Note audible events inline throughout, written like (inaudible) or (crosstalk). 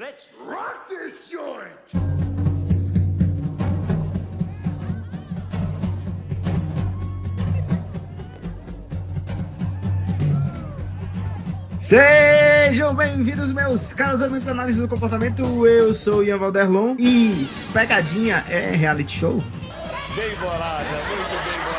Let's rock this joint! Sejam bem-vindos, meus caros amigos da análise do comportamento. Eu sou o Ian Valderlon e pegadinha é reality show. Bem bolada, muito bem bolada.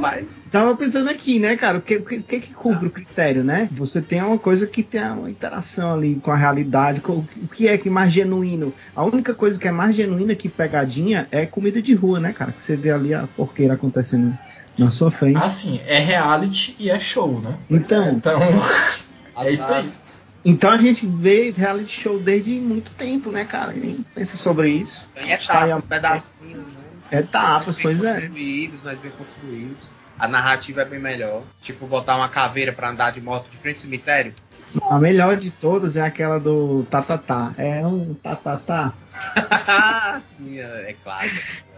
Rapaz, tava pensando aqui, né, cara, o que, o que, o que que cumpre o critério, né? Você tem uma coisa que tem uma interação ali com a realidade, com, o que é que é mais genuíno? A única coisa que é mais genuína que pegadinha é comida de rua, né, cara? Que você vê ali a porqueira acontecendo na sua frente. Assim, é reality e é show, né? Então, Então, (laughs) é isso aí. então a gente vê reality show desde muito tempo, né, cara? Nem pensa sobre isso. Em etapas, a- pedacinhos, né? Etapas, Mais bem pois é. construídos, mais bem construídos. A narrativa é bem melhor. Tipo, botar uma caveira pra andar de moto de frente ao cemitério. A melhor de todas é aquela do tatatá. É um tatatá. (laughs) Sim, é claro.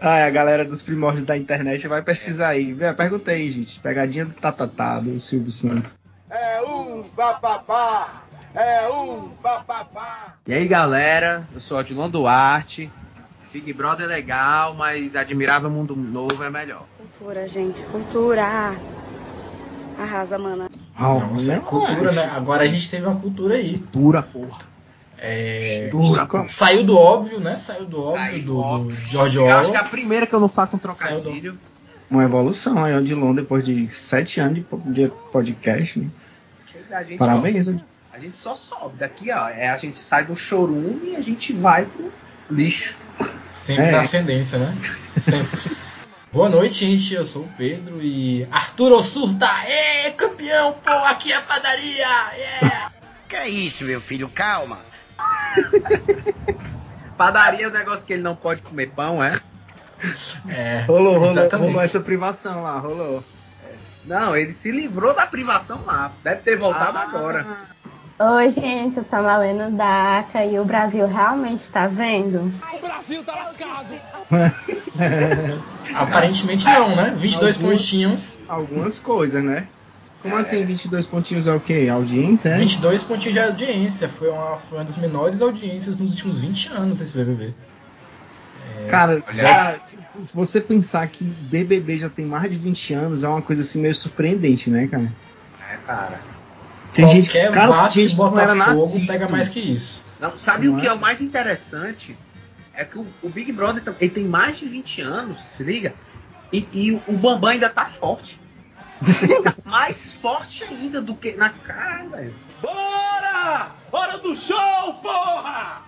Ah, a galera dos primórdios da internet vai pesquisar aí. Vê, Pergunta aí, gente. Pegadinha do tatatá do Silvio Santos. É um bababá, é um bababá. E aí, galera, eu sou Odilon Duarte. Big Brother é legal, mas Admirável Mundo Novo é melhor. Cultura, gente, cultura. Arrasa, mana. É cultura, né? Agora a gente teve uma cultura aí. Dura, porra. É, Dura, porra. saiu do óbvio, né? Saiu do óbvio Saiu do, do óbvio. do George Eu acho que é a Orwell. primeira que eu não faço um trocadilho. Uma evolução aí, Odilon, depois de sete anos de po- de podcast. Né? Parabéns, Odilon. a gente só sobe. Daqui, ó, é, a gente sai do chorume e a gente vai pro lixo. Sempre É. na ascendência, né? Sempre. Boa noite, gente. Eu sou o Pedro e. Arthur Ossurta! É, campeão, pô! Aqui é a padaria! Yeah! Que é isso, meu filho? Calma. (laughs) Padaria é um negócio que ele não pode comer pão, é? É, Rolou, rolou, exatamente. rolou essa privação lá, rolou. Não, ele se livrou da privação lá. Deve ter voltado Ah, agora. Oi, gente, eu sou a Malena Daca e o Brasil realmente está vendo? (laughs) Aparentemente não, né? 22 Algum- pontinhos. Algumas coisas, né? Como assim, 22 pontinhos é o quê? Audiência, é? 22 pontinhos de audiência. Foi uma, foi uma das menores audiências nos últimos 20 anos esse BBB. Cara, Olha. cara, se, se você pensar que BBB já tem mais de 20 anos, é uma coisa assim meio surpreendente, né, cara? É, cara. Tem gente, cara, tem Vasco gente que não era Botafogo nascido. pega mais que isso. Não, sabe Não o que é? é o mais interessante? É que o, o Big Brother ele tem mais de 20 anos, se liga? E, e o, o Bambam ainda tá forte. Tá (laughs) mais forte ainda do que na cara, velho. Bora! Hora do show, porra!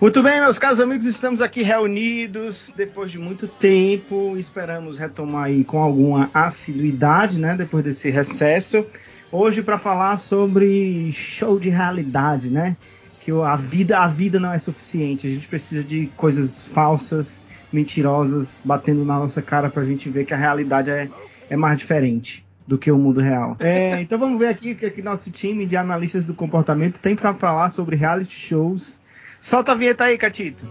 Muito bem, meus caros amigos, estamos aqui reunidos depois de muito tempo. Esperamos retomar aí com alguma assiduidade, né, depois desse recesso. Hoje para falar sobre show de realidade, né? Que a vida, a vida não é suficiente. A gente precisa de coisas falsas, mentirosas, batendo na nossa cara pra gente ver que a realidade é, é mais diferente do que o mundo real. É, então vamos ver aqui o que, que nosso time de analistas do comportamento tem para falar sobre reality shows Solta a vinheta aí, Catito.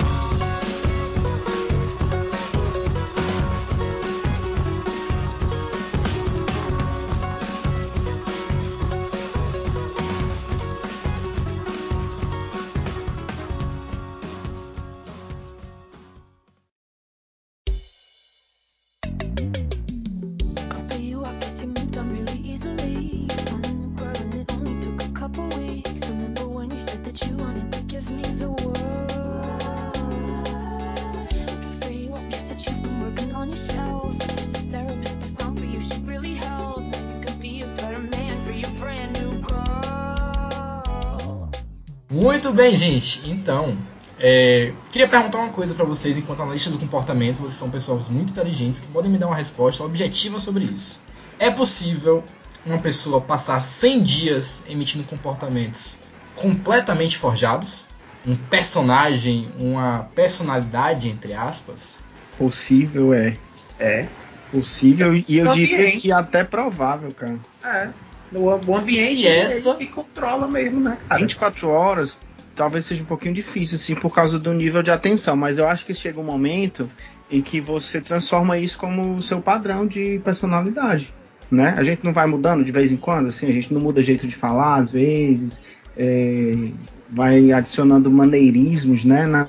Muito bem, gente. Então, é, queria perguntar uma coisa pra vocês enquanto analistas do comportamento. Vocês são pessoas muito inteligentes que podem me dar uma resposta objetiva sobre isso. É possível uma pessoa passar 100 dias emitindo comportamentos completamente forjados? Um personagem, uma personalidade, entre aspas? Possível é. É. Possível e eu diria que até provável, cara. É. No o ambiente Se essa- que controla mesmo, né, cara? 24 horas, talvez seja um pouquinho difícil, assim, por causa do nível de atenção, mas eu acho que chega um momento em que você transforma isso como o seu padrão de personalidade, né? A gente não vai mudando de vez em quando, assim, a gente não muda jeito de falar às vezes, é, vai adicionando maneirismos, né, na,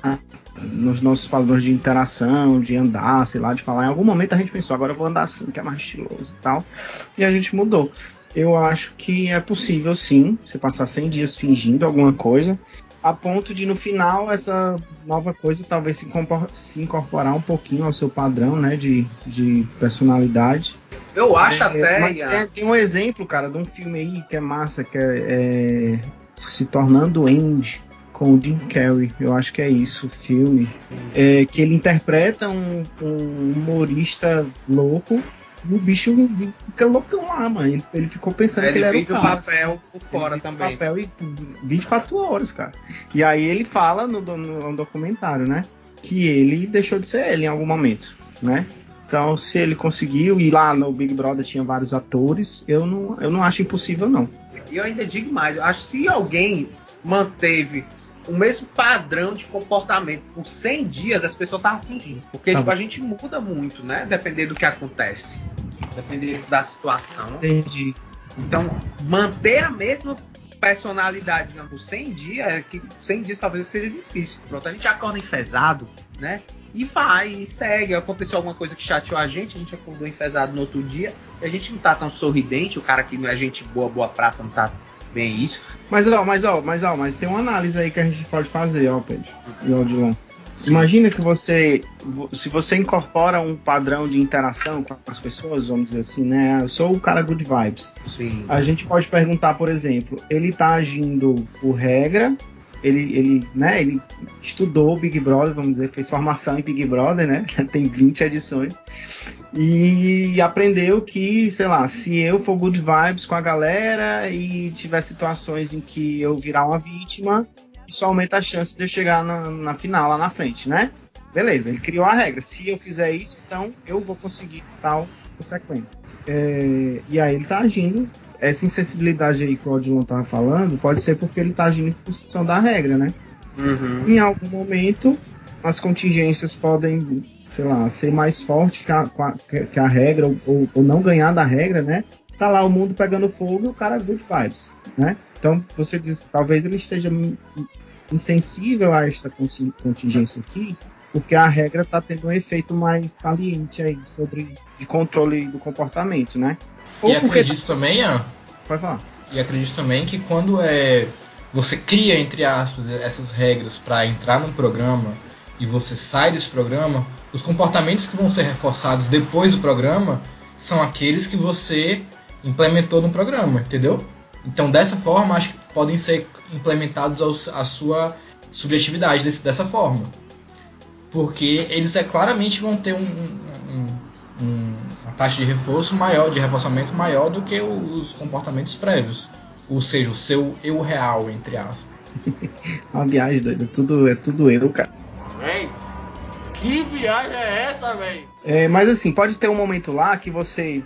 nos nossos padrões de interação, de andar, sei lá, de falar. Em algum momento a gente pensou, agora eu vou andar assim, que é mais estiloso e tal, e a gente mudou. Eu acho que é possível sim, você passar 100 dias fingindo alguma coisa, a ponto de no final essa nova coisa talvez se, se incorporar um pouquinho ao seu padrão, né, de, de personalidade. Eu acho é, até. Mas tem, tem, um exemplo, cara, de um filme aí que é massa, que é, é se tornando Andy com o Jim Carrey, eu acho que é isso, o filme, é, que ele interpreta um, um humorista louco o bicho fica loucão lá, mano. Ele, ele ficou pensando ele que ele era o cara. papel por fora Ele também. papel e 24 horas, cara. E aí ele fala no, no documentário, né? Que ele deixou de ser ele em algum momento, né? Então, se ele conseguiu, e lá no Big Brother tinha vários atores, eu não, eu não acho impossível, não. E eu ainda digo mais, eu acho que se alguém manteve o mesmo padrão de comportamento por 100 dias, as pessoas estavam fingindo. Porque Tá tipo, a gente muda muito, né? Dependendo do que acontece. Dependendo da situação. Entendi. Então, manter a mesma personalidade por 100 dias, é que 100 dias talvez seja difícil. Pronto, a gente acorda enfesado, né? E vai, e segue. Aconteceu alguma coisa que chateou a gente, a gente acordou enfesado no outro dia, e a gente não tá tão sorridente, o cara que não é gente boa, boa praça, não tá bem isso. Mas ó, mas ó, mas ó, mas tem uma análise aí que a gente pode fazer, ó, Pedro e Imagina que você, vo- se você incorpora um padrão de interação com as pessoas, vamos dizer assim, né? Eu sou o cara good vibes. Sim. A gente pode perguntar, por exemplo, ele tá agindo por regra, ele, ele, né, ele estudou Big Brother, vamos dizer, fez formação em Big Brother, né? (laughs) Tem 20 edições. E aprendeu que, sei lá, se eu for good vibes com a galera e tiver situações em que eu virar uma vítima, isso aumenta a chance de eu chegar na, na final lá na frente, né? Beleza, ele criou a regra. Se eu fizer isso, então eu vou conseguir tal consequência. É, e aí ele tá agindo. Essa insensibilidade aí que o Odilon tava falando, pode ser porque ele tá agindo em função da regra, né? Uhum. Em algum momento, as contingências podem, sei lá, ser mais fortes que a, que- a regra, ou- ou, ou não ganhar da regra, né? Tá lá o mundo pegando fogo e o cara good vibes, né? Então, você diz, talvez ele esteja in- insensível a esta contingência aqui, porque a regra tá tendo um efeito mais saliente aí sobre de controle do comportamento, né? E Ou porque acredito também, Ian, Pode falar. E acredito também que quando é você cria entre aspas essas regras para entrar num programa e você sai desse programa, os comportamentos que vão ser reforçados depois do programa são aqueles que você implementou no programa, entendeu? Então dessa forma acho que podem ser implementados aos- a sua subjetividade desse- dessa forma, porque eles é claramente vão ter um, um- um- uma taxa de reforço maior, de reforçamento maior do que os comportamentos prévios. Ou seja, o seu eu real, entre aspas. (laughs) Uma viagem doida, tudo, é tudo eu, cara. Véi, que viagem é essa, véi? É, mas assim, pode ter um momento lá que você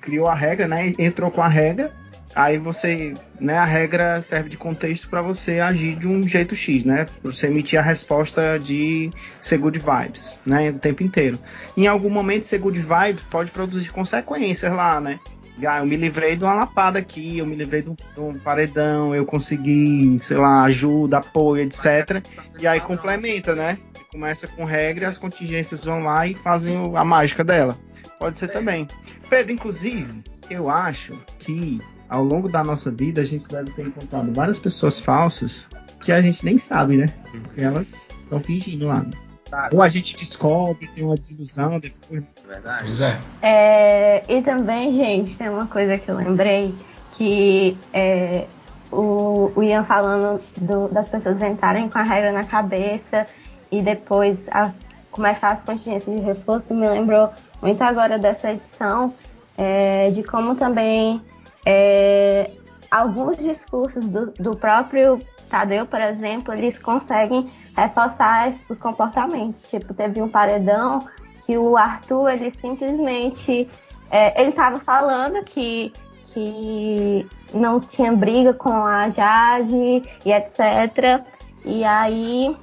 criou a regra, né? Entrou com a regra, aí você, né? A regra serve de contexto para você agir de um jeito X, né? Pra você emitir a resposta de ser good vibes, né? O tempo inteiro. Em algum momento, ser good vibes pode produzir consequências lá, né? Ah, eu me livrei de uma lapada aqui, eu me livrei de um, de um paredão, eu consegui, sei lá, ajuda, apoio, etc. E aí complementa, né? Começa com regra, as contingências vão lá e fazem a mágica dela. Pode ser também. Pedro, inclusive, eu acho que ao longo da nossa vida a gente deve ter encontrado várias pessoas falsas que a gente nem sabe, né? Porque elas estão fingindo lá. Tá, Ou a gente descobre, tem uma desilusão depois. é verdade. Pois é. É, e também, gente, tem uma coisa que eu lembrei, que é, o, o Ian falando do- das pessoas entrarem com a regra na cabeça e depois a- começar as contingências de reforço, me lembrou muito agora dessa edição, é, de como também é, alguns discursos do, do próprio Tadeu, por exemplo, eles conseguem reforçar os comportamentos. Tipo, teve um paredão que o Arthur, ele simplesmente. é, ele estava falando que, que não tinha briga com a Jade e etc. E aí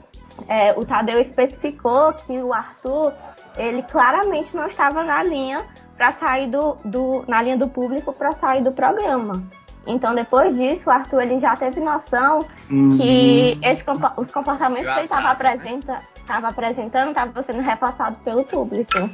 é, o Tadeu especificou que o Arthur, ele claramente não estava na linha para sair do, do, na linha do público para sair do programa. Então depois disso, o Arthur ele já teve noção Uhum. que esse, os comportamentos que ele estava né? apresenta, tava apresentando estavam sendo repassados pelo público.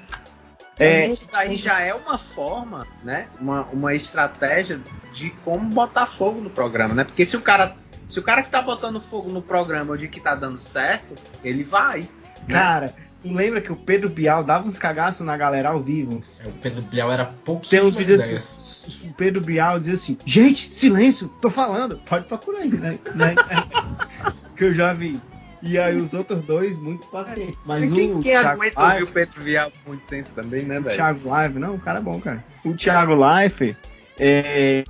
É, Isso daí já é uma forma, né? Uma, uma estratégia de como botar fogo no programa, né? Porque se o cara. Se o cara que tá botando fogo no programa de que tá dando certo, ele vai. cara, tu lembra que o Pedro Bial dava uns cagaços na galera ao vivo? É, O Pedro Bial era Tem pouquíssimas uns vídeos ideias. assim, o Pedro Bial dizia assim, gente, silêncio, tô falando, pode procurar aí, né? (laughs) né? que eu já vi. E aí os outros dois, muito pacientes. Mas quem, o quem Thiago aguenta ouvir o Pedro Vial por muito tempo também, né, O velho? Thiago Live, não, o cara é bom, cara. O Thiago Life, é,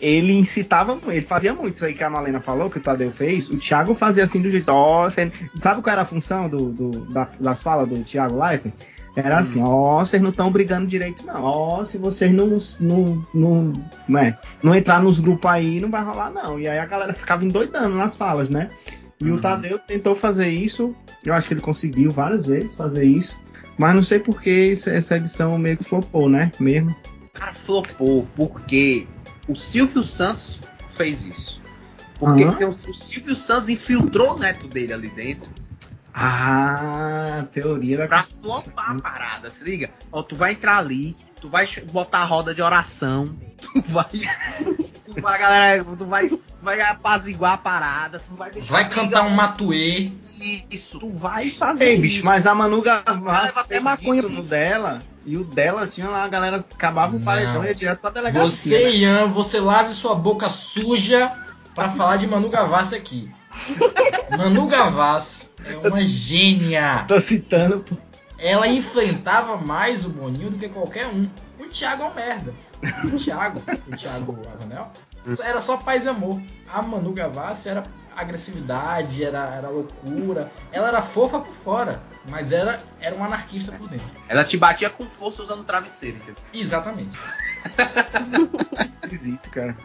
ele incitava ele fazia muito isso aí que a Malena falou, que o Tadeu fez. O Thiago fazia assim do jeito, ó, você- sabe qual era a função do, do- da- das falas do Thiago Life? Era assim, ó, vocês não estão brigando direito, não. Ó, se vocês não, não, não, né, não entrar nos grupos aí, não vai rolar, não. E aí a galera ficava endoidando nas falas, né? E o Tadeu tentou fazer isso, eu acho que ele conseguiu várias vezes fazer isso, mas não sei por que essa edição meio que flopou, né? Mesmo. Cara flopou porque o Silvio Santos fez isso. Porque o, o Silvio Santos infiltrou o neto dele ali dentro Ah, teoria da pra flopar a parada, se liga? Ó, tu vai entrar ali, tu vai botar a roda de oração, (laughs) tu vai. tu vai, galera, tu vai, vai apaziguar a parada, tu vai deixar. Vai cantar um matuê. Isso, tu vai fazer Ei, isso. bicho, mas a Manu Gavassi até fez maconha isso no dela, e o dela tinha lá, a galera acabava o paredão e ia direto pra delegacia. Você, né? Ian, você lave sua boca suja pra falar de Manu Gavassi aqui. (laughs) Manu Gavassi é uma gênia. Tô citando, pô. Ela enfrentava mais o Boninho do que qualquer um. O Thiago é um merda. O Thiago, o Thiago Avanel, era só paz e amor. A Manu Gavassi era agressividade, era, era loucura. Ela era fofa por fora, mas era, era um anarquista por dentro. Ela te batia com força usando travesseiro, entendeu? Exatamente. (laughs) esquisito, cara.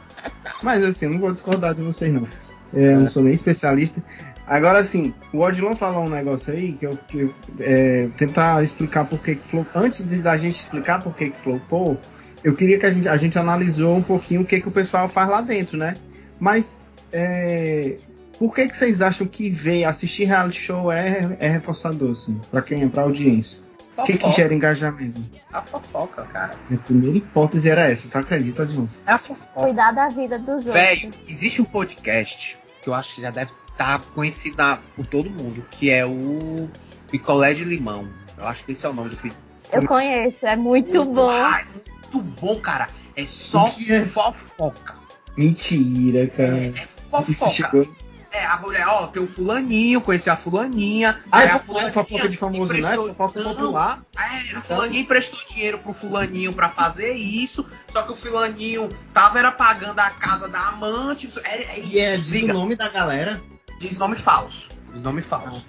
Mas assim, eu não vou discordar de vocês, não. É, eu não sou nem especialista. Agora, assim, o Odilon falou um negócio aí que eu, que eu, é, tentar explicar por que que flopou. Antes de, da gente explicar por que que flopou, eu queria que a gente, a gente analisou um pouquinho o que que o pessoal faz lá dentro, né? Mas, é, por que que vocês acham que ver, assistir reality show é, é reforçador, assim, pra quem é, pra audiência? O que que gera engajamento? A fofoca, cara. A primeira hipótese era essa, tu acredita, Odilon? É a fofoca. Cuidar da vida dos outros. Velho, existe um podcast que eu acho que já deve estar conhecido na- por todo mundo, que é o Picolé de Limão. Eu acho que esse é o nome do pi- Eu conheço, é muito bom. Ah, é muito bom, cara. É só é? fofoca. Mentira, cara. É, é fofoca. É, a mulher, ó, tem o fulaninho, conheceu a fulaninha. Ah, aí é a fofoca, de famoso, né? Fofoca popular. É, a fulaninha emprestou dinheiro pro fulaninho pra fazer isso, só que o fulaninho tava era pagando a casa da amante. É, é isso, E é diz o nome da galera. Diz nome falso. Diz nome falso.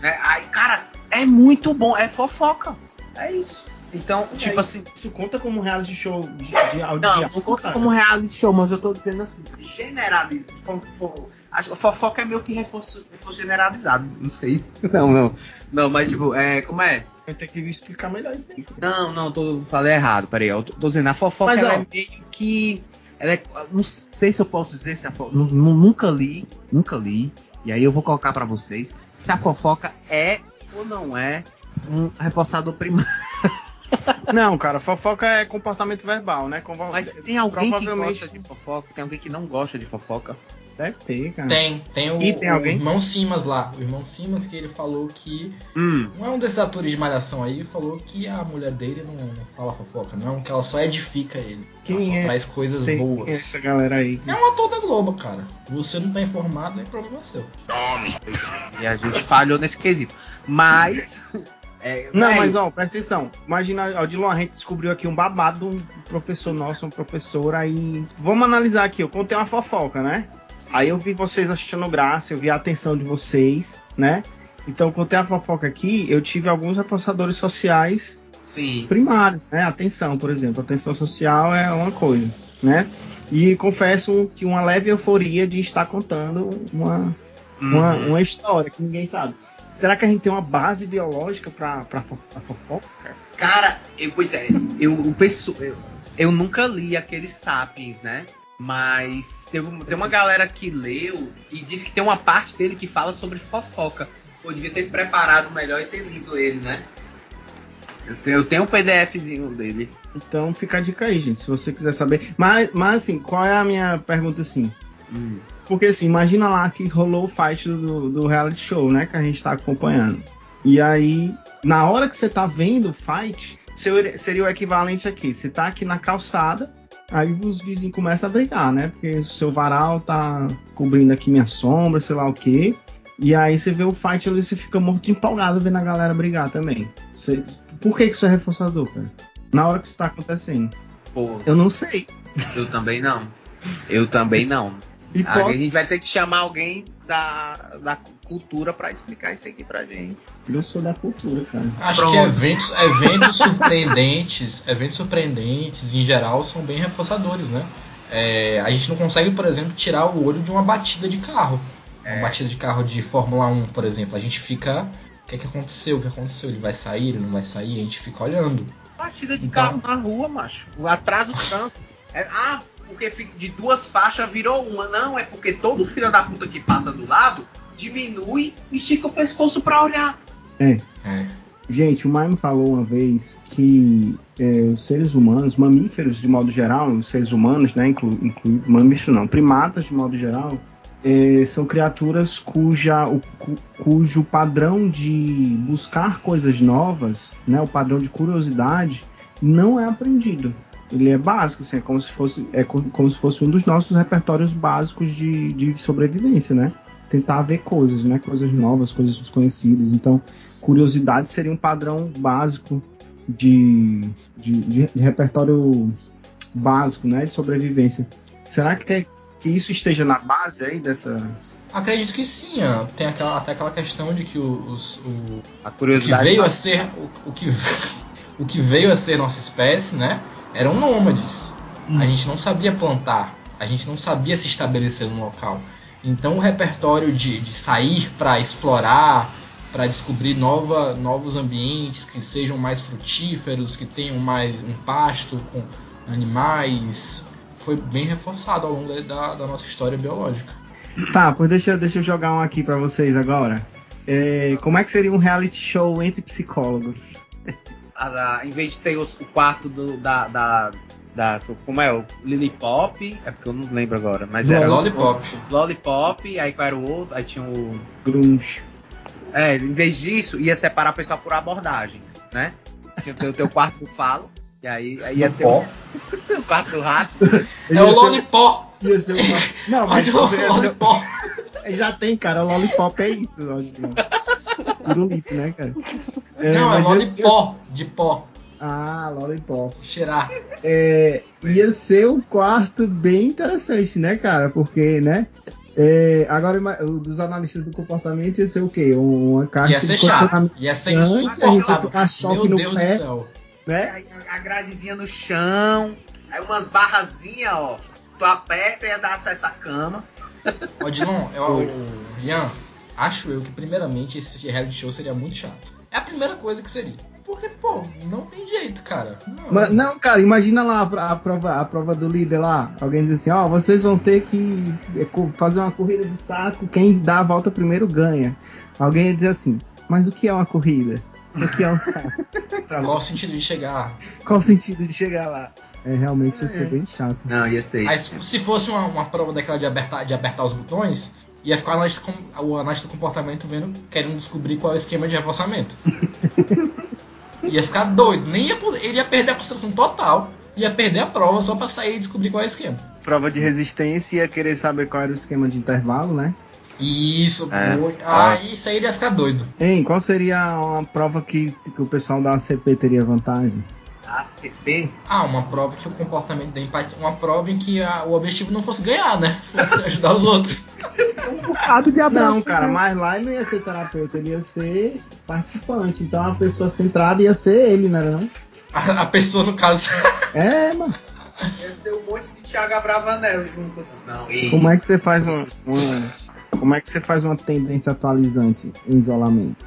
Né? Aí, cara, é muito bom. É fofoca. É isso. Então, tipo aí, assim. Isso conta como reality show de, de áudio. Não, não conta como reality show, mas eu tô dizendo assim, generaliza. fo- fo- A fofoca é meio que reforço, reforço generalizado. Não sei. (laughs) Não, não. Não, mas tipo, é. Como é? Vai ter que explicar melhor isso aí. Não, não, tô, falei errado, peraí. Eu tô, tô dizendo, a fofoca Mas, ó. é meio que. Ela é, não sei se eu posso dizer se a fofoca. Nunca li, nunca li. E aí eu vou colocar pra vocês se a fofoca é ou não é um reforçador primário. (laughs) Não, cara, fofoca é comportamento verbal, né? Convo- Mas tem alguém que gosta de fofoca? Tem alguém que não gosta de fofoca? Deve ter, cara. Tem, tem o, E tem o alguém? irmão Simas lá. O irmão Simas que ele falou que. Hum. Não é um desses atores de malhação aí, falou que a mulher dele não, não fala fofoca, não, que ela só edifica ele. ela só Quem é? traz coisas Sei quem boas. essa galera aí. É um ator da Globo, cara. Você não tá informado, não é problema seu. E a gente falhou nesse quesito. Mas. (laughs) é, Não, é, mas ó, presta atenção. Imagina, Odilon, a gente descobriu aqui um babado de um professor nosso, uma professora, aí. Vamos analisar aqui, eu contei uma fofoca, né? Sim. Aí eu vi vocês achando graça, eu vi a atenção de vocês, né? Então, eu contei a fofoca aqui, eu tive alguns reforçadores sociais Sim. primários, né? Atenção, por exemplo. Atenção social é uma coisa, né? E confesso que uma leve euforia de estar contando uma, uma, Uhum. uma história que ninguém sabe. Será que a gente tem uma base biológica pra, pra, pra fofoca? Cara, eu, pois é, eu, pesso- eu, eu nunca li aqueles Sapiens, né? Mas tem, tem uma galera que leu e diz que tem uma parte dele que fala sobre fofoca. Pô, devia ter preparado melhor e ter lido ele, né? Eu tenho, eu tenho um PDFzinho dele. Então fica a dica aí, gente, se você quiser saber. Mas, mas assim, qual é a minha pergunta assim? Hum. Porque assim, imagina lá que rolou o fight do, do reality show, né? Que a gente tá acompanhando. E aí, na hora que você tá vendo o fight, seria, seria o equivalente aqui. Você tá aqui na calçada, aí os vizinhos começam a brigar, né? Porque o seu varal tá cobrindo aqui minha sombra, sei lá o quê. E aí você vê o fight ali, você fica muito empolgado vendo a galera brigar também. Você- por que, que isso é reforçador, cara? Na hora que isso tá acontecendo. Pô, Eu não sei. eu também não. Eu também não. E a pode- gente vai ter que chamar alguém da, da cultura pra explicar isso aqui pra gente. Eu sou da cultura, cara. Acho Pronto. que eventos, eventos surpreendentes, eventos surpreendentes em geral são bem reforçadores, né? É, a gente não consegue, por exemplo, tirar o olho de uma batida de carro. Uma batida de carro de Fórmula 1, por exemplo. A gente fica. O que, é que aconteceu? O que aconteceu? Ele vai sair? Ele não vai sair? A gente fica olhando. Batida de Então- carro na rua, macho. O atraso do trânsito. É, ah, porque de duas faixas virou uma. Não, é porque todo filho da puta que passa do lado diminui e estica o pescoço pra olhar. É. É. Gente, o Maime falou uma vez que é, os seres humanos, mamíferos de modo geral, os seres humanos, né, inclu, incluído mamíferos não, primatas de modo geral, é, são criaturas cuja, o, cu- cujo padrão de buscar coisas novas, né, o padrão de curiosidade, não é aprendido. Ele é básico, assim, é como se fosse, é co- como se fosse um dos nossos repertórios básicos de, de sobrevivência, né? Tentar ver coisas, né? Coisas novas, coisas desconhecidas. Então, curiosidade seria um padrão básico de, de, de- de repertório básico, né, de sobrevivência. Será que, é- que isso esteja na base aí dessa? Acredito que sim, ó. tem aquela, até aquela questão de que os, o, A o que curiosidade. veio a ser o, o que (laughs) o que veio a ser nossa espécie, né? Eram nômades. A gente não sabia plantar, a gente não sabia se estabelecer no local. Então o repertório de, de sair para explorar, para descobrir nova, novos ambientes que sejam mais frutíferos, que tenham mais um pasto com animais, foi bem reforçado ao longo da, da nossa história biológica. Tá, pois deixa, deixa eu jogar um aqui pra vocês agora. É, como é que seria um reality show entre psicólogos? (laughs) a- a- em vez de ser os- o quarto do, da, da, da- Como é? O Lillipop. É porque eu não lembro agora. Mas era. Lollipop. O Lollipop, aí qual era o outro? Aí tinha o. Grunge. É, em vez disso, ia separar o pessoal por abordagens, né? Tinha o teu, quarto do falo. E aí, aí ia ter o, (laughs) o quarto do rato. É o Lollipop! Ia ser uma... (laughs) Não, mas poderia ser- Lollipop! Já tem, cara. O Lollipop é isso. Pirulito, né, cara? É, Não, é Lollipop, de pó. Ah, Lollipop. Cheirar. É, ia ser um quarto bem interessante, né, cara? Porque, né? é, agora, dos analistas do comportamento ia ser o quê? Uma caixa Ia ser de chato. Ia ser insuportável. Meu no Deus pé. do céu. né? Aí a gradezinha no chão. Aí umas barrazinhas, ó. Tu aperta e ia dar acesso à cama. Odilon, eu, o Ian, acho eu que primeiramente esse reality show seria muito chato. É a primeira coisa que seria. Porque, pô, não tem jeito, cara. Não. Mas, não, cara, imagina lá a, a prova, a prova do líder lá. Alguém diz assim, ó, vocês vão ter que é, fazer uma corrida de saco, quem dá a volta primeiro ganha. Alguém ia dizer assim, mas o que é uma corrida? O que é um saco? Pra Qual o sentido de chegar? Qual o sentido de chegar lá? É, realmente ia ser bem chato. Não, ia ser. Aí, se se fosse uma, uma prova daquela de apertar, de apertar os botões, ia ficar o analista, com- o analista do comportamento vendo, querendo descobrir qual é o esquema de reforçamento. (laughs) ia ficar doido. Nem ia, ele ia perder a concentração total. Ia perder a prova só pra sair e descobrir qual é o esquema. Prova de resistência ia querer saber qual era o esquema de intervalo, né? Isso, É. boa. Ah, isso aí ele ia ficar doido. Hein, qual seria uma prova que, que o pessoal da ACP teria vantagem? ACP? Ah, uma prova que o comportamento da empatia. Uma prova em que a- o objetivo não fosse ganhar, né? Fosse ajudar os outros. (laughs) Não, cara, mas lá ele não ia ser terapeuta, ele ia ser participante. Então a pessoa centrada ia ser ele, não era não? A, a pessoa, no caso. É, mano. Ia ser um monte de Thiago Abravanel juntos. Não, e... Como é que você faz uma, uma, Como é que você faz uma tendência atualizante em isolamento?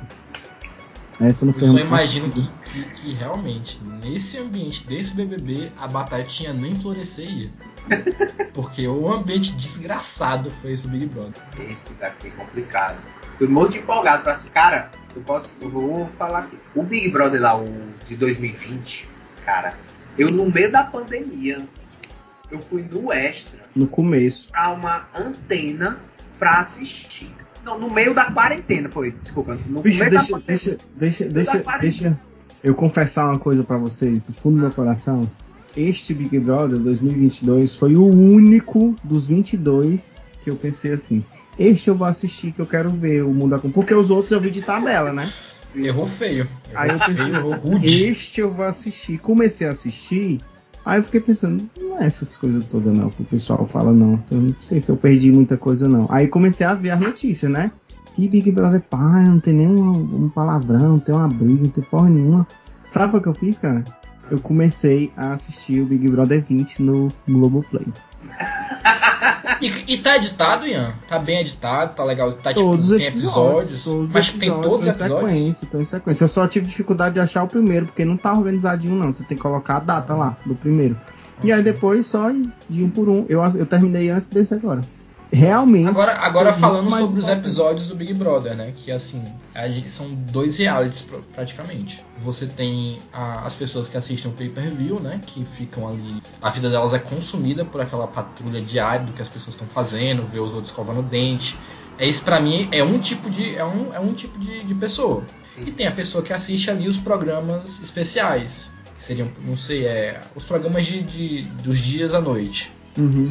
Essa não Eu foi só uma imagino que, que, que realmente, nesse ambiente desse BBB, a batatinha nem floresceria. (laughs) Porque o ambiente desgraçado foi esse Big Brother. Esse daqui é complicado. Tô muito empolgado pra esse. Cara, eu posso. Eu vou falar aqui. O Big Brother lá, o de 2020, cara, eu no meio da pandemia, eu fui no extra no começo. pra uma antena pra assistir. Não, no meio da quarentena foi, desculpa. No Bicho, meio deixa, da deixa, deixa, deixa, quarentena. deixa eu confessar uma coisa pra vocês, do fundo do meu coração. Este Big Brother 2022 foi o único dos 22 que eu pensei assim. Este eu vou assistir, que eu quero ver o mundo acompanhando. Porque os outros eu vi de tabela, né? Errou feio. Errou Aí eu pensei feio, errou assim, rude. este eu vou assistir. Comecei a assistir, aí eu fiquei pensando, não é essas coisas todas não que o pessoal fala não. Então, não sei se eu perdi muita coisa não. Aí comecei a ver as notícias, né? Que Big Brother, pai, não tem nenhum um palavrão, não tem uma briga, não tem porra nenhuma. Sabe o que eu fiz, cara? Eu comecei a assistir o Big Brother 20 no Globoplay. (laughs) E, e tá editado, Ian? Tá bem editado, tá legal. Tá tipo, Todos os tem episódios. todos os mas tem episódios, todos os episódios. sequência, estão em sequência. Eu só tive dificuldade de achar o primeiro, porque não tá organizadinho não. Você tem que colocar a data lá do primeiro. E aí depois só de um por um. Eu, eu terminei antes desse agora. Realmente. Agora, agora falando sobre os episódios do Big Brother, né? Que assim, a gente- são dois realities pr- praticamente. Você tem a- as pessoas que assistem o pay-per-view, né? Que ficam ali. A vida delas é consumida por aquela patrulha diária do que as pessoas estão fazendo, ver os outros escovando o dente. É isso pra mim é um tipo de é um, é um tipo de, de pessoa. E tem a pessoa que assiste ali os programas especiais, que seriam, não sei, é os programas de, de- dos dias à noite. Uhum,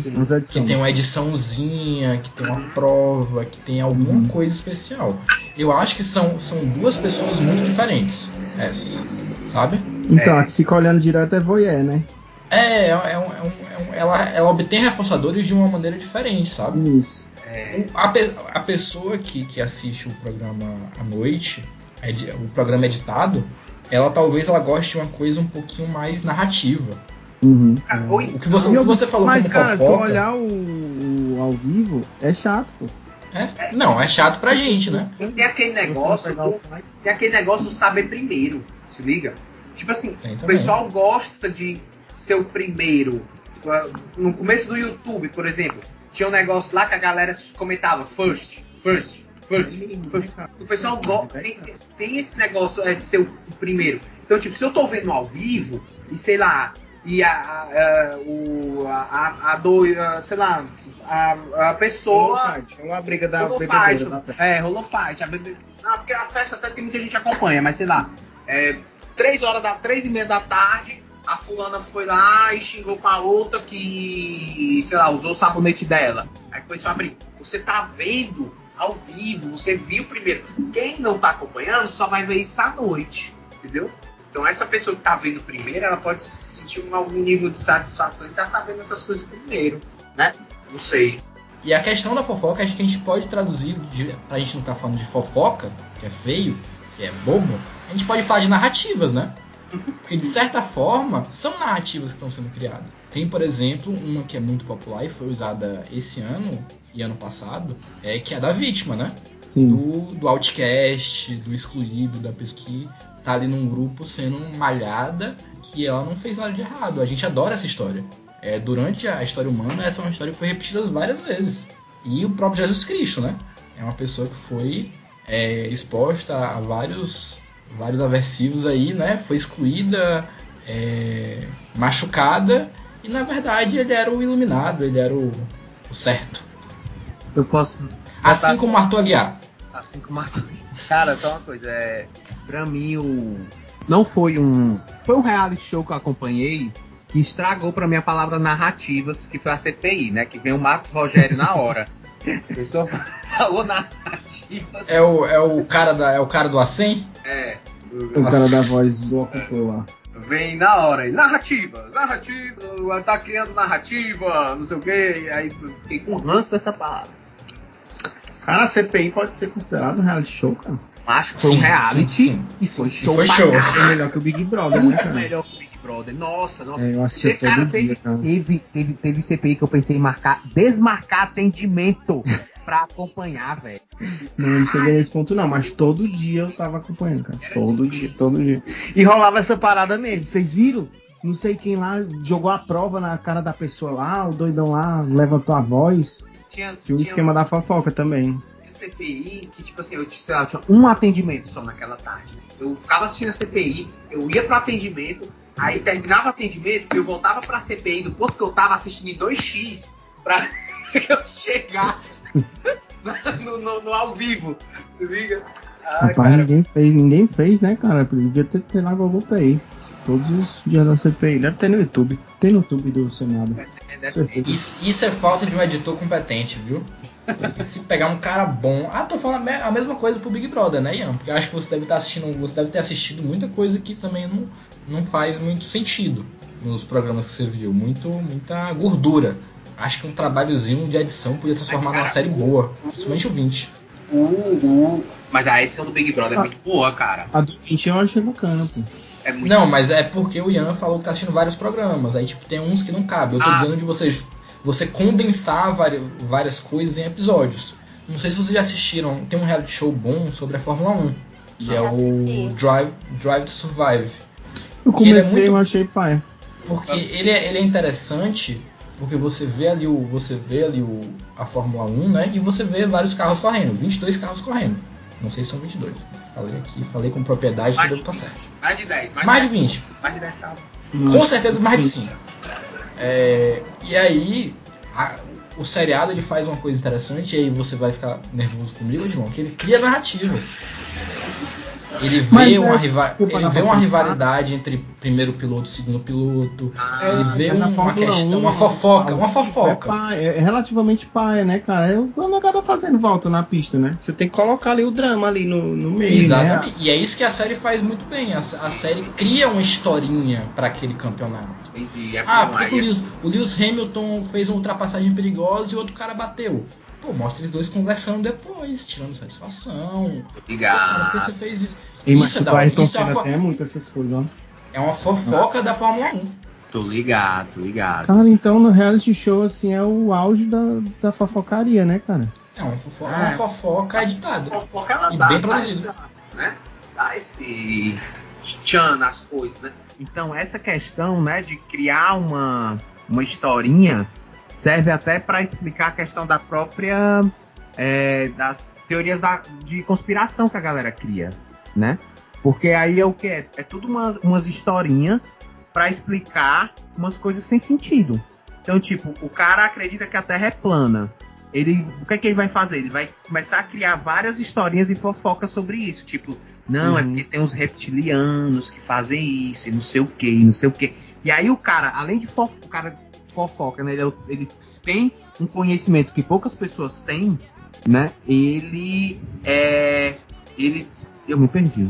Que tem uma ediçãozinha, que tem uma prova, que tem alguma Uhum. coisa especial. Eu acho que são, são duas pessoas muito diferentes, essas, sabe? Então, É. a que fica olhando direto é voyeur, né? É, é, um- é um- é um- ela, ela obtém reforçadores de uma maneira diferente, sabe? Isso. É, A, pe- a pessoa que, que assiste o programa à noite, o programa editado, ela talvez ela goste de uma coisa um pouquinho mais narrativa. Uhum. cara, ou O que você, o eu- que você falou Mas, como cara, tu fofoca, olhar o, o ao vivo é chato, pô. é- não, é chato pra gente, né? E tem aquele não negócio do, tem aquele negócio do saber primeiro, se liga? Tipo assim, o pessoal gosta de ser o primeiro. No começo do YouTube, por exemplo, tinha um negócio lá que a galera comentava first, first, first. first. O pessoal gosta, tem, tem- tem esse negócio é, de ser o primeiro. Então, tipo, se eu tô vendo ao vivo, e sei lá, e a, a, o, a, a, a do, a, sei lá, a, a pessoa. fight, rolou a briga da fight. da festa. É, rolou fight. A bebê... Não, porque a festa até tem muita gente que acompanha, mas sei lá, é, três horas da três e meia da tarde, a fulana foi lá e xingou com a outra que, sei lá, usou o sabonete dela. Aí começou a abrir. Você tá vendo ao vivo, você viu primeiro. Quem não tá acompanhando só vai ver isso à noite, entendeu? Então essa pessoa que tá vendo primeiro, ela pode se sentir algum nível de satisfação em estar sabendo essas coisas primeiro, né? Não sei. E a questão da fofoca, acho que a gente pode traduzir, de, pra gente não estar falando de fofoca, que é feio, que é bobo, a gente pode falar de narrativas, né? (laughs) Porque de certa forma, são narrativas que estão sendo criadas. Tem, por exemplo, uma que é muito popular e foi usada esse ano e ano passado, é que é a da vítima, né? Sim. Do, do outcast, do excluído, da pessoa que tá ali num grupo sendo malhada, que ela não fez nada de errado. A gente adora essa história. É, durante a história humana, essa é uma história que foi repetida várias vezes. E o próprio Jesus Cristo, né? É uma pessoa que foi é, exposta a vários, vários aversivos aí, né? Foi excluída, é, machucada, e na verdade ele era o iluminado, ele era o, o certo. Eu posso. Assim como Arthur Aguiar. Assim como Arthur. Cara, só uma coisa, é. Pra mim, o. Não foi um. Foi um reality show que eu acompanhei que estragou pra mim a palavra narrativas, que foi a CPI, né? Que vem o Marcos Rogério na hora. (laughs) A pessoa falou narrativas. É o, é o cara da é o cara do Acen? É. O cara da voz do locutor lá. Vem na hora aí, narrativas, narrativas, tá criando narrativa, não sei o que, e aí eu fiquei com ranço dessa palavra. Cara, a CPI pode ser considerado um reality show, cara. Acho que foi Sim, um reality sim, sim. e foi E show foi pra show. É melhor que o Big Brother, né, Muito cara? melhor que o Big Brother. Nossa, nossa. É, eu assistia Cara, todo teve, dia, cara. teve, teve, teve CPI que eu pensei em marcar, desmarcar atendimento (laughs) pra acompanhar, velho. Não, não cheguei nesse ponto não, mas todo dia eu tava acompanhando, cara. Todo dia, todo dia. E rolava essa parada mesmo, vocês viram? Não sei quem lá jogou a prova na cara da pessoa lá, o doidão lá levantou a voz. Tinha, Tinha o esquema da fofoca também. de CPI que, tipo assim, eu, sei lá, eu tinha um atendimento só naquela tarde. Eu ficava assistindo a CPI, eu ia pro atendimento, aí terminava o atendimento, eu voltava pra CPI do ponto que eu tava assistindo em 2x pra (laughs) eu chegar (laughs) no, no- no ao vivo. Se liga? Ai, Rapaz, cara, ninguém fez, ninguém fez, né, cara? Devia ter, ter na Globoplay. Todos os dias da CPI. Deve ter no YouTube. Tem no YouTube do Senado. é. Certeza. Isso, isso é falta de um editor competente, viu? Se pegar um cara bom. Ah, tô falando a me- a mesma coisa pro Big Brother, né, Ian? Porque eu acho que você deve estar assistindo. Você deve ter assistido muita coisa que também não, não faz muito sentido nos programas que você viu. Muito, muita gordura. Acho que um trabalhozinho de edição podia transformar Mas, numa cara, série boa. Principalmente o 20. O, o- Mas a edição do Big Brother é Ah. muito boa, cara. A do 20 eu achei bacana, pô. É muito Não, mas é porque o Ian falou que tá assistindo vários programas. Aí, tipo, tem uns que não cabem. Eu tô Ah. dizendo de vocês. Você condensar vari- várias coisas em episódios. Não sei se vocês já assistiram. Tem um reality show bom sobre a Fórmula 1. Que é Já o. Drive, Drive to Survive. Eu é comecei muito- eu achei paia. Porque ele é, ele é interessante. Porque você vê ali o. Você vê ali o, a Fórmula 1, né? E você vê vários carros correndo. 22 carros correndo. Não sei se são 22. mas Falei aqui, falei com propriedade que Mais deve de estar certo. Mais de 10. Mais, Mais de de 10. 20. Mais de 10 carros. Com certeza mais de 5. É, e aí, a- o seriado ele faz uma coisa interessante, e aí você vai ficar nervoso comigo, Edmond, que ele cria narrativas. Ele vê, é, uma, riva- você ele vê uma rivalidade entre primeiro piloto e segundo piloto. Ah, ele vê uma questão, 1, uma fofoca, uma É, fofoca. paia, é relativamente paia, né, cara? É o negócio tá fazendo volta na pista, né? Você tem que colocar ali o drama ali no, no meio, né? Exatamente. E é isso que a série faz muito bem. A, a série cria uma historinha para aquele campeonato. Entendi. É Ah, bom, por que que o Lewis, o Lewis Hamilton fez uma ultrapassagem perigosa e o outro cara bateu? Pô, mostra eles dois conversando depois, tirando satisfação. Cara, por que você Ligado. fez isso? E mas isso é da. Ayrton Isso é, uma Senna fo- tem muito essas coisas, ó. é uma fofoca da Fórmula 1. Tô ligado, tô ligado. Cara, então no reality show, assim, é o auge da, da fofocaria, né, cara? É uma fofoca, É. uma fofoca editada. Fofoca ela E dá, bem essa, né? Dá esse tchan nas coisas, né? Então essa questão, né, de criar uma, uma historinha serve até para explicar a questão da própria é, das teorias da, de conspiração que a galera cria, né? Porque aí é o que é, é tudo umas, umas historinhas para explicar umas coisas sem sentido. Então, tipo, o cara acredita que a Terra é plana. Ele, o que é que ele vai fazer? Ele vai começar a criar várias historinhas e fofocas sobre isso. Tipo, não, é Uhum. porque tem uns reptilianos que fazem isso e não sei o que, e não sei o que. E aí o cara, além de fof, o cara fofoca, né? Ele, é ele tem um conhecimento que poucas pessoas têm, né? Ele é. Ele. Eu me perdi.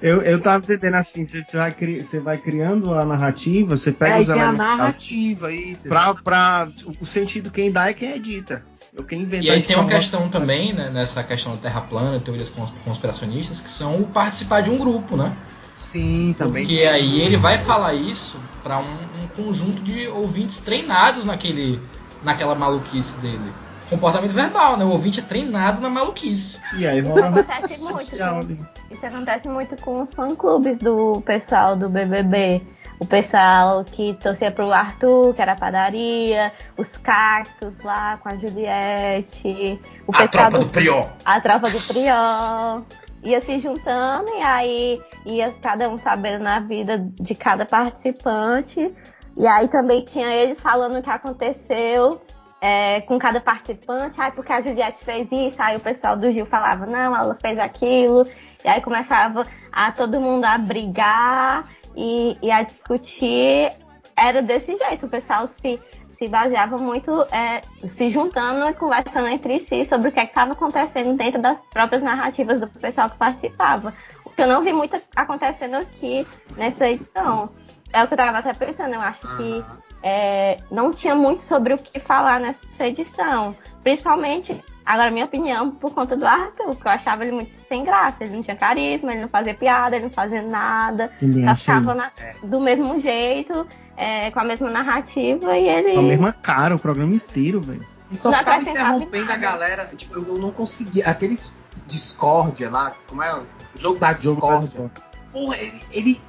Eu, eu tava entendendo assim, você vai, cri- você vai criando a narrativa, você pega é, e os tem a elementos narrativa, isso. pra, pra, o sentido quem dá é quem edita. Eu quem inventa E a aí tem uma questão também, né, nessa questão da Terra plana, teorias cons- conspiracionistas, que são o participar de um grupo, né? Sim, também. Porque aí ele vai falar isso para um, um conjunto de ouvintes treinados naquele, naquela maluquice dele. Comportamento verbal, né? O ouvinte é treinado na maluquice. E aí Isso acontece muito. social com- ali. Isso acontece muito com os fã-clubes do pessoal do BBB. O pessoal que torcia pro Arthur, que era a padaria, os cactos lá com a Juliette, o A tropa do Prió. a tropa do Prió. Ia se juntando e aí ia cada um sabendo na vida de cada participante. E aí também tinha eles falando o que aconteceu é, com cada participante. Ai, porque a Juliette fez isso. Aí o pessoal do Gil falava, não, ela fez aquilo. E aí começava a todo mundo a brigar e, e a discutir. Era desse jeito, o pessoal se, se baseava muito é, se juntando e conversando entre si sobre o que estava acontecendo dentro das próprias narrativas do pessoal que participava. O que eu não vi muito acontecendo aqui nessa edição. É o que eu estava até pensando, eu acho que é, não tinha muito sobre o que falar nessa edição. Principalmente, agora minha opinião, por conta do Arthur, que eu achava ele muito sem graça. Ele não tinha carisma, ele não fazia piada, ele não fazia nada. Também Só ficava na- do mesmo jeito, é, com a mesma narrativa e ele. Com a mesma cara, o programa inteiro, velho. E só Não ficava interrompendo a galera. Tipo, eu, não conseguia. Aqueles Discordia lá, como é? O jogo da Discordia. Porra, ele, ele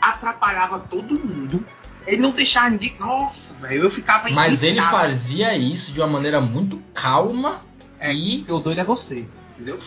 atrapalhava todo mundo. Ele não deixava ninguém. Nossa, velho, eu ficava Mas ele irritado. fazia isso de uma maneira muito calma É, e. o doido é você, entendeu?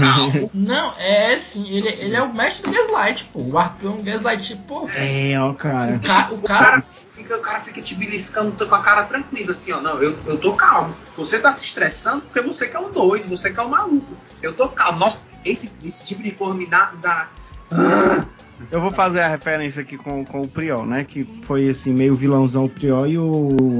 Calmo. Não, é assim, ele, ele é o mestre do gaslight, pô. O Arthur é um gaslight, pô. É, ó, cara. O, ca- o O cara. cara, fica, o cara fica te beliscando com a cara tranquila, assim, ó. Não, eu, eu tô calmo. Você tá se estressando porque você que é um doido, você que é um maluco. Eu tô calmo. Nossa, esse, esse tipo de coisa me dá. dá... Ah, Eu vou fazer a referência aqui com, com o Priol, né? Que foi assim, meio vilãozão o Priol e o,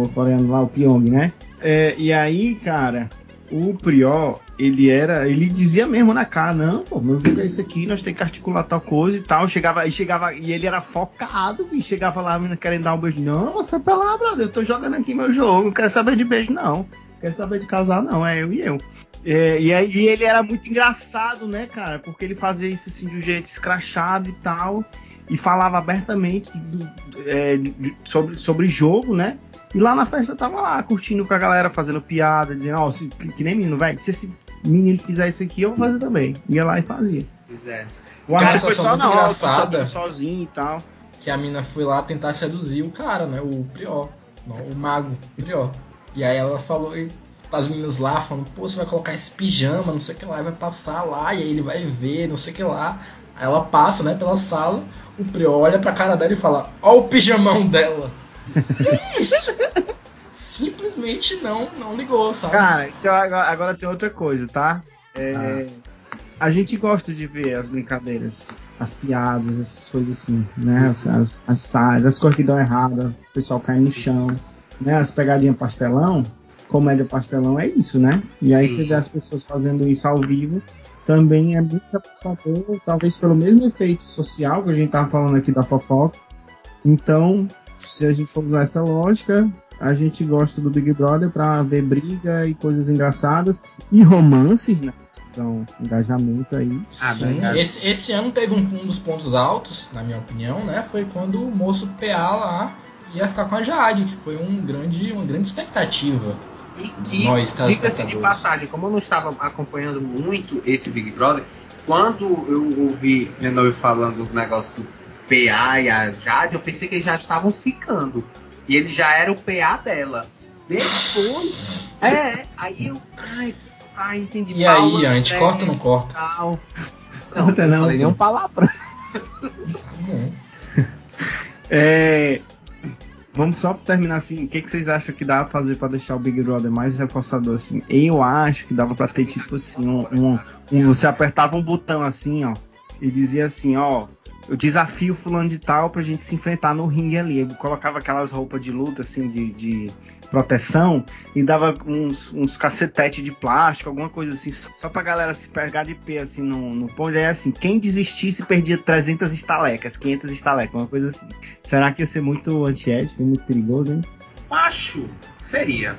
o coreano lá, o Pyong, né? É, e aí, cara, o Priol, ele era. Ele dizia mesmo na cara, não, pô, meu jogo é esse aqui, nós temos que articular tal coisa e tal. Chegava, e chegava, e ele era focado, e chegava lá, querendo dar um beijo. Não, você pra lá, brother, eu tô jogando aqui meu jogo, não quero saber de beijo, não. Não Quero saber de casar, não, é eu e eu. É, e, aí, e ele era muito engraçado, né, cara? Porque ele fazia isso assim de um jeito escrachado e tal. E falava abertamente do- é, de- sobre, sobre jogo, né? E lá na festa tava lá, curtindo com a galera, fazendo piada, dizendo, ó, se- que, que nem menino, velho. Se esse menino fizer isso aqui, eu vou fazer também. Ia lá e fazia. Pois é. O Cara, foi só na hora, engraçada. sozinho e tal. que a mina foi lá tentar seduzir o cara, né? O Prior. Não, o mago, Prior. E aí ela falou e as meninas lá falando, pô, você vai colocar esse pijama, não sei o que lá, e vai passar lá, e aí ele vai ver, não sei o que lá. Aí ela passa, né, pela sala, o Prior olha pra cara dela e fala, ó o pijamão dela. Que isso? Simplesmente não, não ligou, sabe? Cara, então agora, agora tem outra coisa, tá? É, A gente gosta de ver as brincadeiras, as piadas, essas coisas assim, né? As, as, as saias, as coisas que dão errado, o pessoal cai no chão, né? As pegadinhas pastelão, comédia pastelão é isso, né? E aí Sim. você vê as pessoas fazendo isso ao vivo, também é muito reforçador, talvez pelo mesmo efeito social que a gente tava falando aqui da fofoca. Então, se a gente for usar essa lógica, a gente gosta do Big Brother pra ver briga e coisas engraçadas e romances, né? Então, engajamento aí. Ah, Sim, esse, esse ano teve um, um dos pontos altos, na minha opinião, né? Foi quando o moço PA lá ia ficar com a Jade, que foi um grande, uma grande expectativa. E que, Nós, tá, diga-se de espectadores. passagem, como eu não estava acompanhando muito esse Big Brother, quando eu ouvi Lenovo falando do negócio do PA e a Jade, eu pensei que eles já estavam ficando. E ele já era o PA dela. Depois. É, aí eu. Ai, ai entendi. E Paula aí, a gente corta ou não corta? Tal. Não, Corta eu não, falei nenhum palavrão. Tá. É, Vamos só pra terminar assim, o que, que vocês acham que dá pra fazer pra deixar o Big Brother mais reforçador assim? Eu acho que dava pra ter tipo assim, um, um- um- você apertava um botão assim, ó, e dizia assim, ó, eu desafio fulano de tal pra gente se enfrentar no ringue ali. Eu colocava aquelas roupas de luta assim, de, de proteção, e dava uns, uns cacetetes de plástico, alguma coisa assim, só pra galera se pegar de pé assim no, no ponto. Aí assim, quem desistisse perdia 300 estalecas, 500 estalecas, uma coisa assim. Será que ia ser muito antiético muito perigoso, hein? Macho, seria.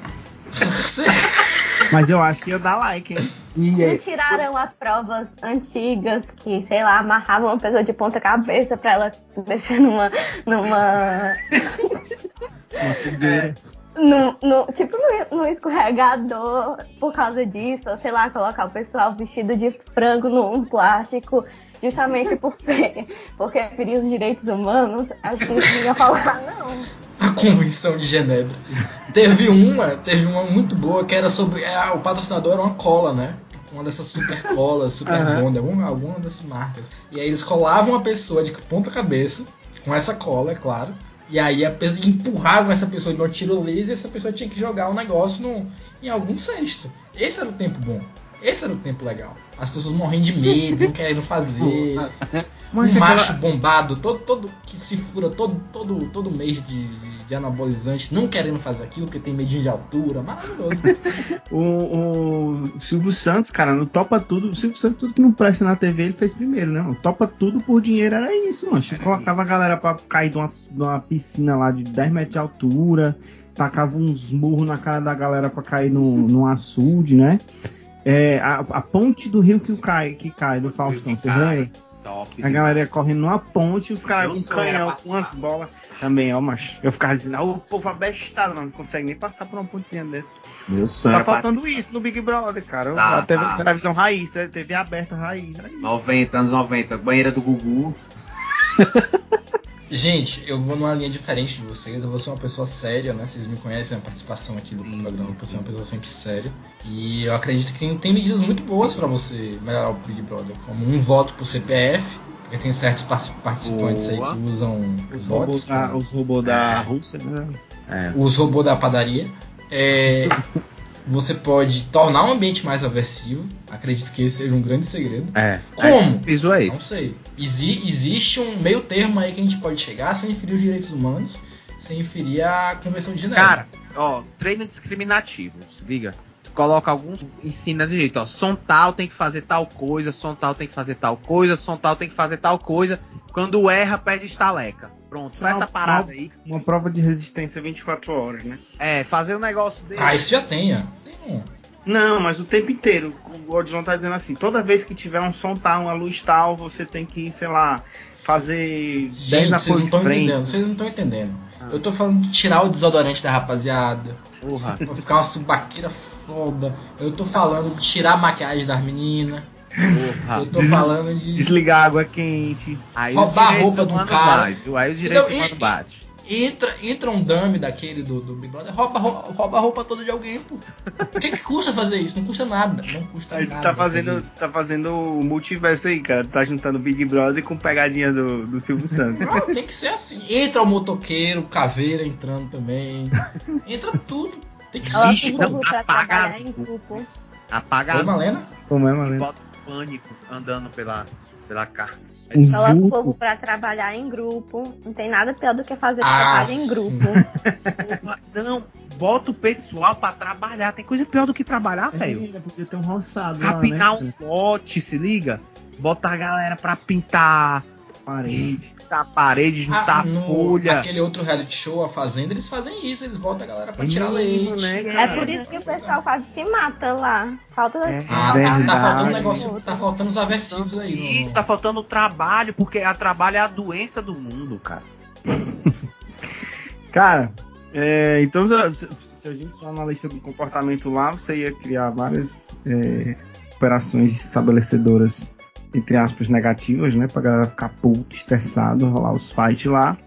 (laughs) Mas eu acho que ia dar like, hein? E tiraram as provas antigas que, sei lá, amarravam uma pessoa de ponta cabeça pra ela descer numa. numa. Uma fogueira. (laughs) no, no- tipo no, no escorregador por causa disso, ou sei lá, colocar o pessoal vestido de frango num plástico, justamente porque, porque feria os direitos humanos, acho que não ia falar, não. A Convenção de Genebra. Teve uma, teve uma muito boa que era sobre. é, o patrocinador era uma cola, né? Uma dessas super colas, (laughs) super Aham. bond, alguma, alguma dessas marcas. E aí eles colavam a pessoa de ponta cabeça, com essa cola, é claro. E aí a pessoa, empurravam essa pessoa de uma tirolesa e essa pessoa tinha que jogar o negócio no, em algum cesto. Esse era o tempo bom. Esse era o tempo legal. As pessoas morrendo de medo, não querendo fazer. (laughs) Mas um aquela- macho bombado, todo, todo que se fura todo, todo, todo mês de, de, de anabolizante, não querendo fazer aquilo, porque tem medinho de altura. Maravilhoso. (laughs) O, o Silvio Santos, cara, no Topa Tudo. O Silvio Santos, tudo que não presta na TV, ele fez primeiro, né? O Topa Tudo por dinheiro era isso, mano. Colocava a galera pra cair de uma, de uma piscina lá de 10 metros de altura, tacava uns murros na cara da galera pra cair no, num (laughs) açude, né? É, a, a ponte do rio que cai, que cai do Faustão, cai. lembram? Top. A galera ia correndo numa ponte, os caras com um canhão, com umas bolas. Também, ó, macho. Eu ficava dizendo, ah, o povo abestado, não consegue nem passar por uma pontezinha dessa. Meu sonho Tá faltando isso no Big Brother, cara. Tá, Até tá. televisão raiz, te- TV aberta raiz. Era isso. 90, anos 90, banheira do Gugu. (laughs) Gente, eu vou numa linha diferente de vocês. Eu vou ser uma pessoa séria, né? Vocês me conhecem a participação aqui do Sim, programa. sim, eu vou ser uma pessoa sempre séria. E eu acredito que tem, tem medidas muito boas pra você melhorar o Big Brother, como um voto por CPF, porque tem certos partic- participantes aí Boa. que usam Os votos, robôs, da, pra- os robôs da Rússia, né? É. os robôs da padaria. É, (laughs) você pode tornar o ambiente mais aversivo. Acredito que esse seja um grande segredo. É. Como? É Não isso. sei. Exi- existe um meio termo aí que a gente pode chegar sem ferir os direitos humanos, sem ferir a Convenção de Genebra. Cara, ó, treino discriminativo. Se liga. Coloca alguns. Ensina de jeito, ó. Som tal tem que fazer tal coisa, som tal tem que fazer tal coisa, som tal tem que fazer tal coisa. Quando erra, perde estaleca. Pronto, Só faz essa uma- parada aí. Uma prova de resistência 24 horas, né? É, fazer um negócio dele. Ah, isso já tem, ó. Tem. Não, mas o tempo inteiro. O Odilon tá dizendo assim: toda vez que tiver um som tal, uma luz tal, você tem que, sei lá, fazer 10 Gente, vocês não estão entendendo. Vocês não estão entendendo. Ah. Eu tô falando de tirar o desodorante da rapaziada. Porra. Pra ficar uma subaqueira foda. Eu tô falando de tirar a maquiagem das meninas. Porra. Eu tô Des- falando de. Desligar a água quente. Aí Roubar a roupa do cara. viu? Aí os direitos? E- humanos bate. Entra, entra um dummy daquele do, do Big Brother, rouba, rouba, rouba a roupa toda de alguém, pô. O que, que custa fazer isso? Não custa nada. Não custa Aí tu nada. tá fazendo, tá fazendo o multiverso aí, cara. Tu Tá juntando Big Brother com pegadinha do, do Silvio Santos. Não, tem que ser assim. Entra o motoqueiro, o caveira entrando também. Entra tudo. Tem que ser Ixi, não, apaga trabalhar as em grupo. luzes. Apaga Oi, as Malena? luzes. Como é, E mano? bota pânico andando pela, pela casa. Um Coloca o povo pra trabalhar em grupo. Não tem nada pior do que fazer Ah, trabalho em sim. grupo. (laughs) Não, bota o pessoal pra trabalhar. Tem coisa pior do que trabalhar, velho. Ainda podia ter um roçado lá, Capinar né? um lote, se liga? Botar a galera pra pintar, Parede. Pintar a parede, juntar Ah, no- folha. Aquele outro reality show, a Fazenda, eles fazem isso. Eles botam a galera pra tirar mesmo, leite. né, É cara? por isso que o pessoal quase se mata lá. Falta É. Ah, tá, tá faltando um negócio. Tá faltando os aversivos aí. no- Isso, tá faltando trabalho, porque a trabalho é a doença do mundo, cara. (laughs) Cara, é, então se, se a gente for na lista do comportamento lá, você ia criar várias é, operações estabelecedoras, entre aspas, negativas, né? Pra galera ficar puto, estressado, rolar os fights lá.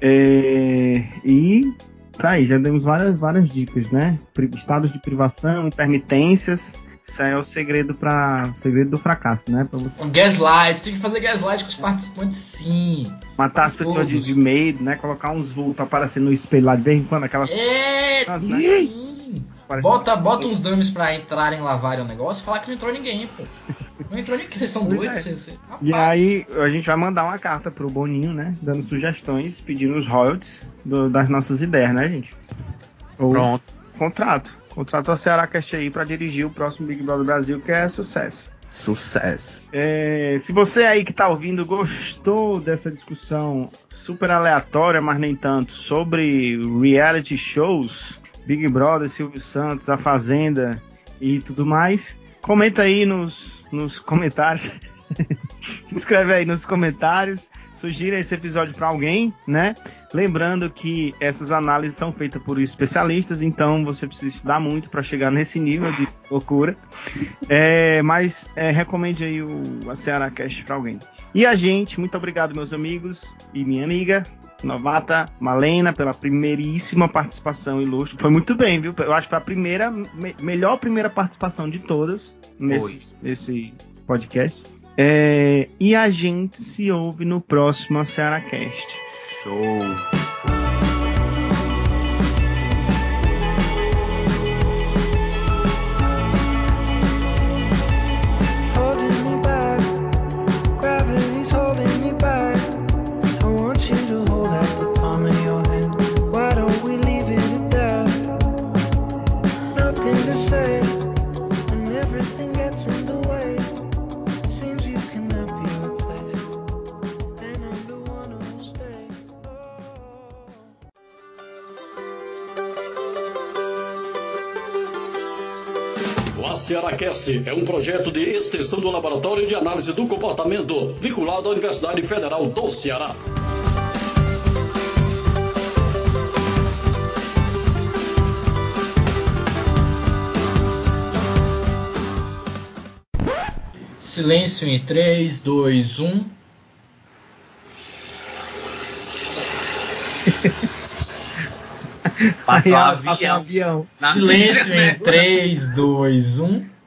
É, e tá aí, já demos várias, várias dicas, né? Estados de privação, intermitências. Isso aí é o segredo para segredo do fracasso, né? Pra você Um gaslight, tem que fazer gaslight com os participantes, sim. matar as pessoas de, de medo, né? Colocar uns vultos aparecendo no espelho lá de vez em quando, aquela É, Nossa, né? sim. Parece- Bota, bota uns dummies pra entrarem lavarem o negócio e falar que não entrou ninguém, pô. Não entrou ninguém, vocês são Pois doidos? é. Vocês, E aí a gente vai mandar uma carta pro Boninho, né? Dando sugestões, pedindo os royalties do- das nossas ideias, né, gente? Ou Pronto. contrato. Contrato a Ceará Cast aí pra dirigir o próximo Big Brother Brasil, que é sucesso. Sucesso. É, se você aí que tá ouvindo gostou dessa discussão super aleatória, mas nem tanto, sobre reality shows, Big Brother, Silvio Santos, A Fazenda e tudo mais, comenta aí nos, nos comentários. (laughs) Escreve aí nos comentários, sugira esse episódio para alguém, né? Lembrando que essas análises são feitas por especialistas, então você precisa estudar muito para chegar nesse nível de loucura. É, mas é, recomende aí o a Ceará Cast para alguém. E a gente, muito obrigado, meus amigos e minha amiga. Novata Malena, pela primeiríssima participação ilustre. Foi muito bem, viu? Eu acho que foi a primeira, me- melhor primeira participação de todas nesse, nesse podcast. É, e a gente se ouve no próximo Ceará Cast. Show. Cearacast é um projeto de extensão do Laboratório de Análise do Comportamento, vinculado à Universidade Federal do Ceará. Silêncio em um. 3, 2, 1. Passou Aí, um avião. avião. Silêncio em (laughs) um. 3, 2, 1.